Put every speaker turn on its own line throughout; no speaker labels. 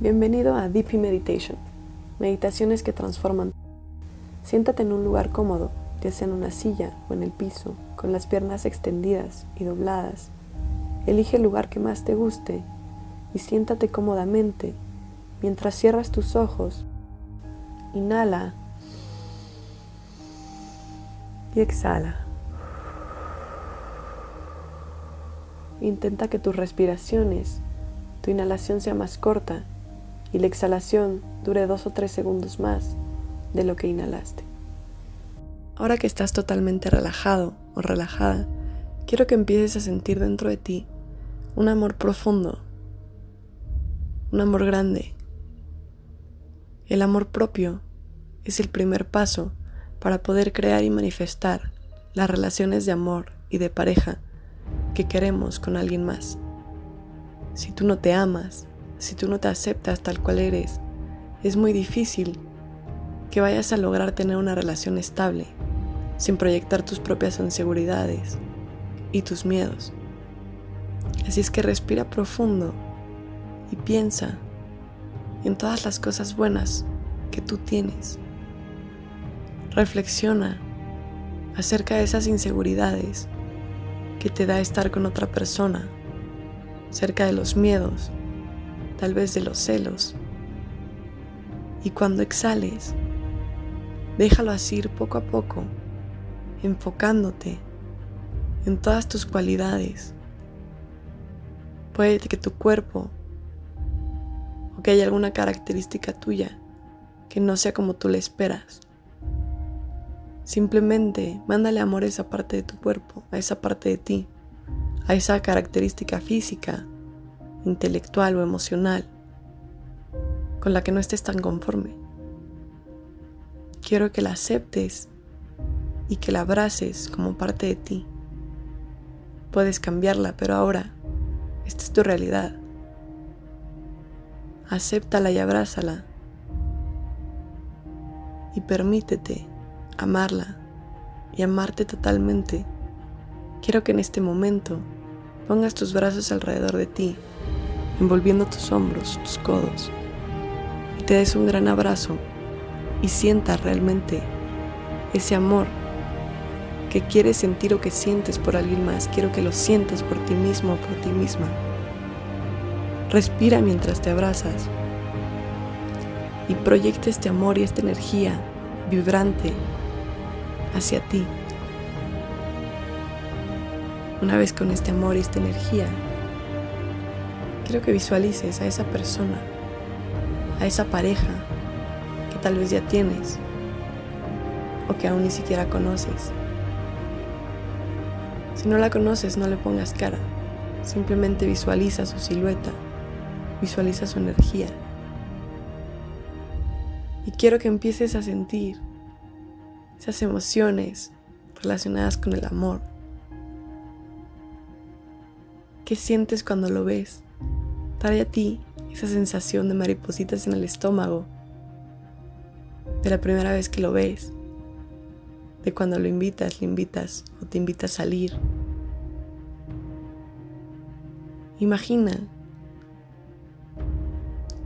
Bienvenido a Deep Meditation, meditaciones que transforman. Siéntate en un lugar cómodo, ya sea en una silla o en el piso, con las piernas extendidas y dobladas. Elige el lugar que más te guste y siéntate cómodamente mientras cierras tus ojos. Inhala y exhala. Intenta que tus respiraciones, tu inhalación sea más corta y la exhalación dure dos o tres segundos más de lo que inhalaste. Ahora que estás totalmente relajado o relajada, quiero que empieces a sentir dentro de ti un amor profundo, un amor grande. El amor propio es el primer paso para poder crear y manifestar las relaciones de amor y de pareja que queremos con alguien más. Si tú no te amas, si tú no te aceptas tal cual eres, es muy difícil que vayas a lograr tener una relación estable sin proyectar tus propias inseguridades y tus miedos. Así es que respira profundo y piensa en todas las cosas buenas que tú tienes. Reflexiona acerca de esas inseguridades que te da estar con otra persona, cerca de los miedos tal vez de los celos. Y cuando exhales, déjalo así poco a poco, enfocándote en todas tus cualidades. Puede que tu cuerpo o que haya alguna característica tuya que no sea como tú le esperas. Simplemente mándale amor a esa parte de tu cuerpo, a esa parte de ti, a esa característica física intelectual o emocional con la que no estés tan conforme. Quiero que la aceptes y que la abraces como parte de ti. Puedes cambiarla, pero ahora esta es tu realidad. Acéptala y abrázala. Y permítete amarla y amarte totalmente. Quiero que en este momento pongas tus brazos alrededor de ti envolviendo tus hombros, tus codos, y te des un gran abrazo y sientas realmente ese amor que quieres sentir o que sientes por alguien más. Quiero que lo sientas por ti mismo o por ti misma. Respira mientras te abrazas y proyecta este amor y esta energía vibrante hacia ti. Una vez con este amor y esta energía, quiero que visualices a esa persona, a esa pareja que tal vez ya tienes o que aún ni siquiera conoces. Si no la conoces, no le pongas cara, simplemente visualiza su silueta, visualiza su energía. Y quiero que empieces a sentir esas emociones relacionadas con el amor. ¿Qué sientes cuando lo ves? Trae a ti esa sensación de maripositas en el estómago, de la primera vez que lo ves, de cuando lo invitas, le invitas o te invita a salir. Imagina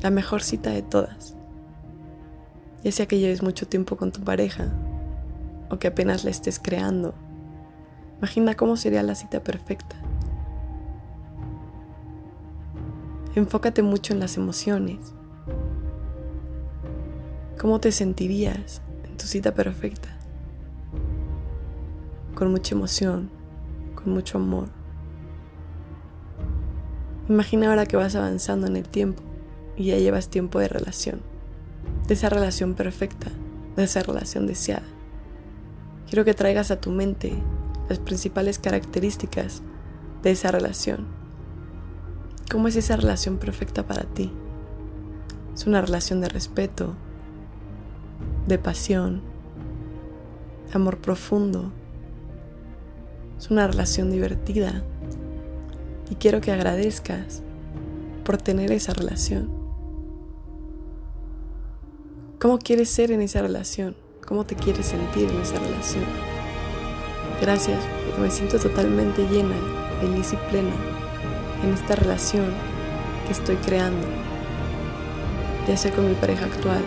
la mejor cita de todas, ya sea que lleves mucho tiempo con tu pareja o que apenas la estés creando. Imagina cómo sería la cita perfecta. Enfócate mucho en las emociones. ¿Cómo te sentirías en tu cita perfecta? Con mucha emoción, con mucho amor. Imagina ahora que vas avanzando en el tiempo y ya llevas tiempo de relación, de esa relación perfecta, de esa relación deseada. Quiero que traigas a tu mente las principales características de esa relación ¿Cómo es esa relación perfecta para ti? Es una relación de respeto, de pasión, amor profundo. Es una relación divertida. Y quiero que agradezcas por tener esa relación. ¿Cómo quieres ser en esa relación? ¿Cómo te quieres sentir en esa relación? Gracias, porque me siento totalmente llena, feliz y plena en esta relación que estoy creando. ya sea con mi pareja actual.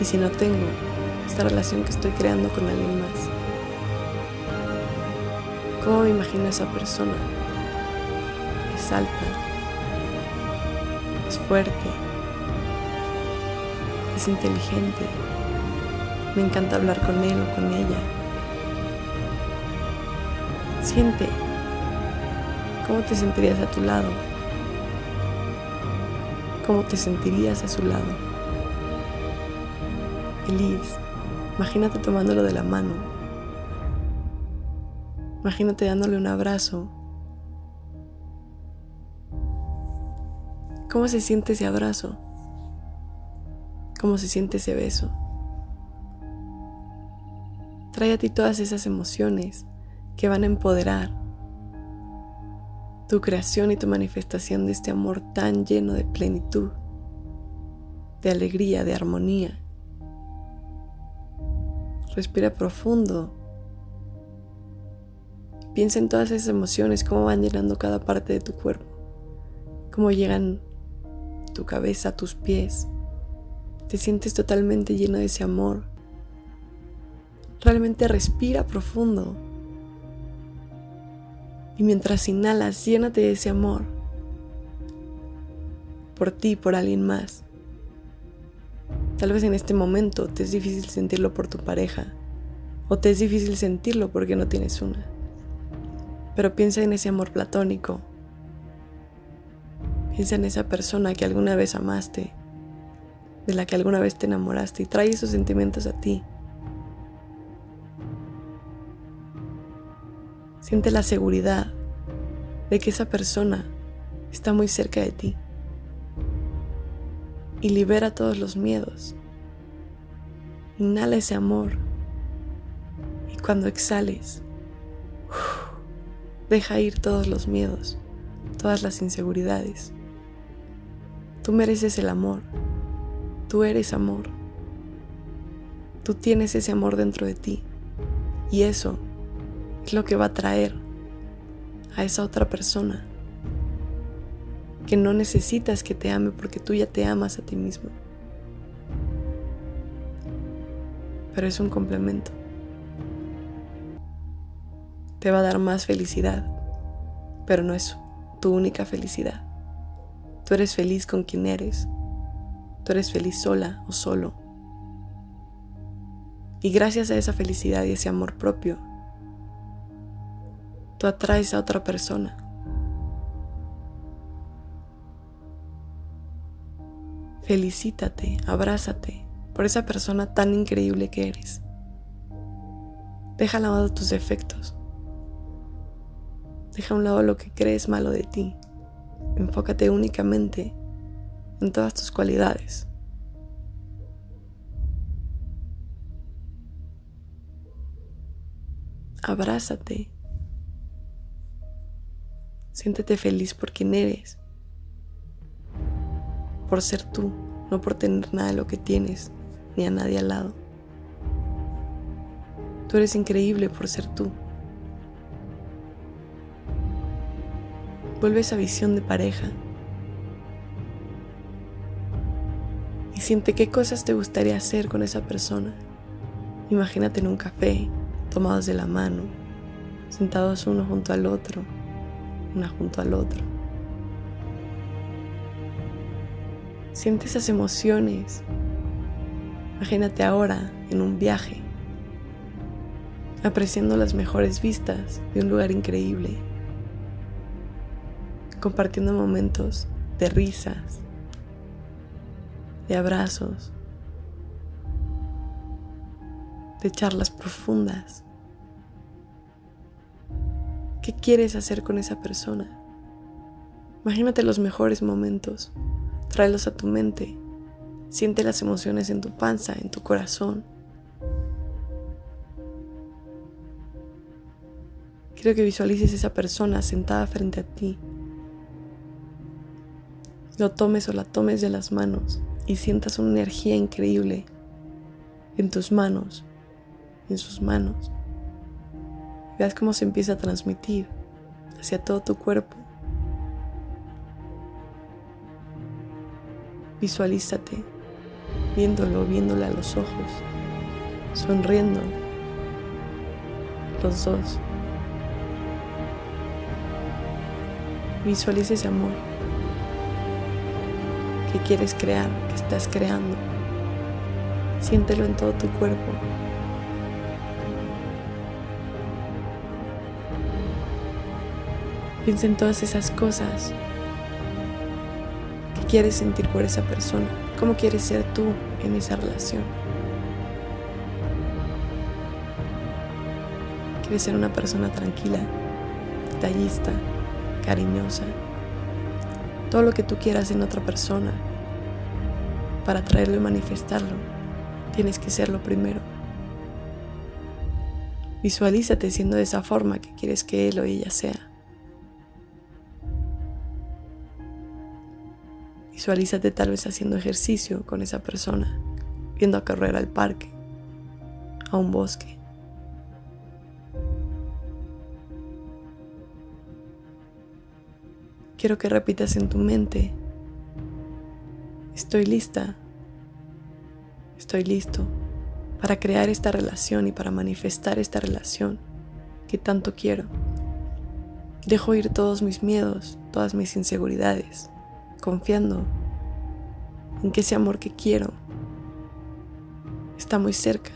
Y si no tengo esta relación que estoy creando con alguien más. ¿Cómo me imagino a esa persona? Es alta, es fuerte, es inteligente, me encanta hablar con él o con ella. Siente cómo te sentirías a tu lado, cómo te sentirías a su lado. Feliz, imagínate tomándolo de la mano. Imagínate dándole un abrazo. ¿Cómo se siente ese abrazo? ¿Cómo se siente ese beso? Trae a ti todas esas emociones que van a empoderar tu creación y tu manifestación de este amor tan lleno de plenitud, de alegría, de armonía. Respira profundo. Piensa en todas esas emociones, cómo van llenando cada parte de tu cuerpo, cómo llegan tu cabeza, tus pies. Te sientes totalmente lleno de ese amor Realmente respira profundo. Y mientras inhalas, llénate de ese amor. Por ti, por alguien más. Tal vez en este momento te es difícil sentirlo por tu pareja. O te es difícil sentirlo porque no tienes una. Pero piensa en ese amor platónico. Piensa en esa persona que alguna vez amaste, de la que alguna vez te enamoraste y trae esos sentimientos a ti. Siente la seguridad de que esa persona está muy cerca de ti. Y libera todos los miedos. Inhala ese amor. Y cuando exhales, deja ir todos los miedos, todas las inseguridades. Tú mereces el amor. Tú eres amor. Tú tienes ese amor dentro de ti. Y eso es lo que va a traer a esa otra persona que no necesitas que te ame porque tú ya te amas a ti mismo. Pero es un complemento. Te va a dar más felicidad, pero no es tu única felicidad. Tú eres feliz con quien eres. Tú eres feliz sola o solo. Y gracias a esa felicidad y ese amor propio, tú atraes a otra persona. Felicítate, abrázate por esa persona tan increíble que eres. Deja a lado tus defectos. Deja a un lado lo que crees malo de ti. Enfócate únicamente en todas tus cualidades. Abrázate Siéntete feliz por quien eres, por ser tú, no por tener nada de lo que tienes, ni a nadie al lado. Tú eres increíble por ser tú. Vuelve esa visión de pareja y siente qué cosas te gustaría hacer con esa persona. Imagínate en un café, tomados de la mano, sentados uno junto al otro una junto al otro. Siente esas emociones. Imagínate ahora en un viaje, apreciando las mejores vistas de un lugar increíble, compartiendo momentos de risas, de abrazos, de charlas profundas. ¿Qué quieres hacer con esa persona? Imagínate los mejores momentos, tráelos a tu mente, siente las emociones en tu panza, en tu corazón. Quiero que visualices esa persona sentada frente a ti. Lo tomes o la tomes de las manos y sientas una energía increíble en tus manos, en sus manos. Veas cómo se empieza a transmitir hacia todo tu cuerpo. Visualízate viéndolo, viéndole a los ojos, sonriendo los dos. Visualiza ese amor que quieres crear, que estás creando. Siéntelo en todo tu cuerpo. Piensa en todas esas cosas que quieres sentir por esa persona. ¿Cómo quieres ser tú en esa relación? ¿Quieres ser una persona tranquila, detallista, cariñosa? Todo lo que tú quieras en otra persona para traerlo y manifestarlo, tienes que serlo primero. Visualízate siendo de esa forma que quieres que él o ella sea. Visualízate tal vez haciendo ejercicio con esa persona, viendo a correr al parque, a un bosque. Quiero que repitas en tu mente, estoy lista, estoy listo para crear esta relación y para manifestar esta relación que tanto quiero. Dejo ir todos mis miedos, todas mis inseguridades confiando en que ese amor que quiero está muy cerca,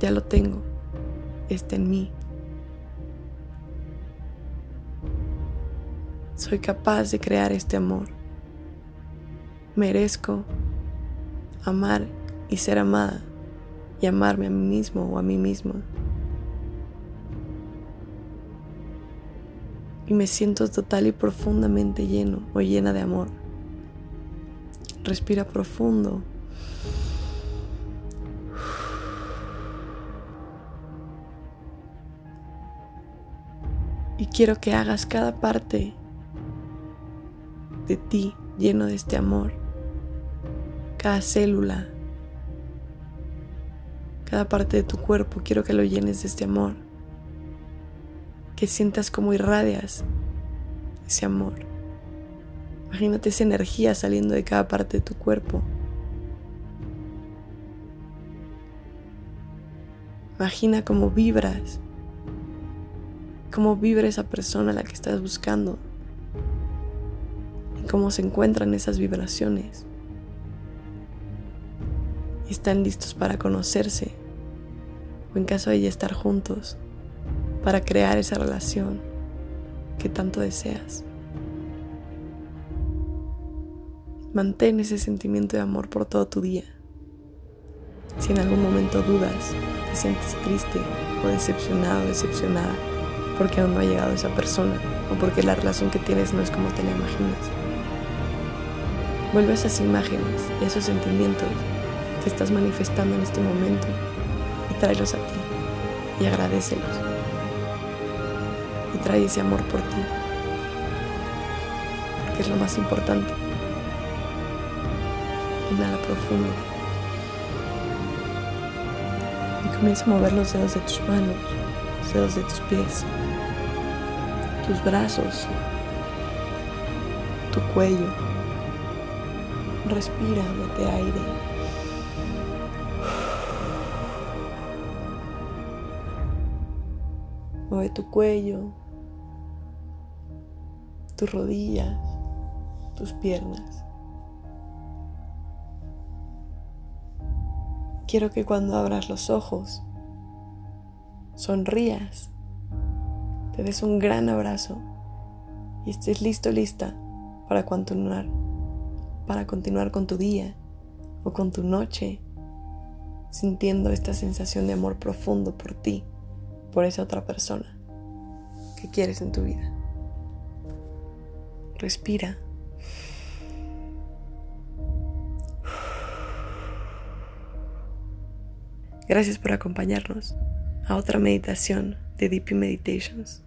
ya lo tengo, está en mí. Soy capaz de crear este amor. Merezco amar y ser amada y amarme a mí mismo o a mí misma. Y me siento total y profundamente lleno o llena de amor. Respira profundo. Y quiero que hagas cada parte de ti lleno de este amor. Cada célula, cada parte de tu cuerpo, quiero que lo llenes de este amor. Que sientas como irradias ese amor. Imagínate esa energía saliendo de cada parte de tu cuerpo. Imagina cómo vibras, cómo vibra esa persona a la que estás buscando y cómo se encuentran esas vibraciones. Están listos para conocerse o en caso de ya estar juntos, para crear esa relación que tanto deseas. Mantén ese sentimiento de amor por todo tu día. Si en algún momento dudas, te sientes triste o decepcionado decepcionada porque aún no ha llegado esa persona o porque la relación que tienes no es como te la imaginas. Vuelve a esas imágenes y a esos sentimientos que estás manifestando en este momento y tráelos a ti y agradecelos. Y trae ese amor por ti, porque es lo más importante. Inhala profundo. Y comienza a mover los dedos de tus manos, los dedos de tus pies, tus brazos, tu cuello. Respira, mete aire. Mueve tu cuello, tus rodillas, tus piernas. Quiero que cuando abras los ojos, sonrías, te des un gran abrazo y estés listo, lista para continuar, para continuar con tu día o con tu noche, sintiendo esta sensación de amor profundo por ti, por esa otra persona que quieres en tu vida. Respira. Gracias por acompañarnos a otra meditación de Deep Meditations.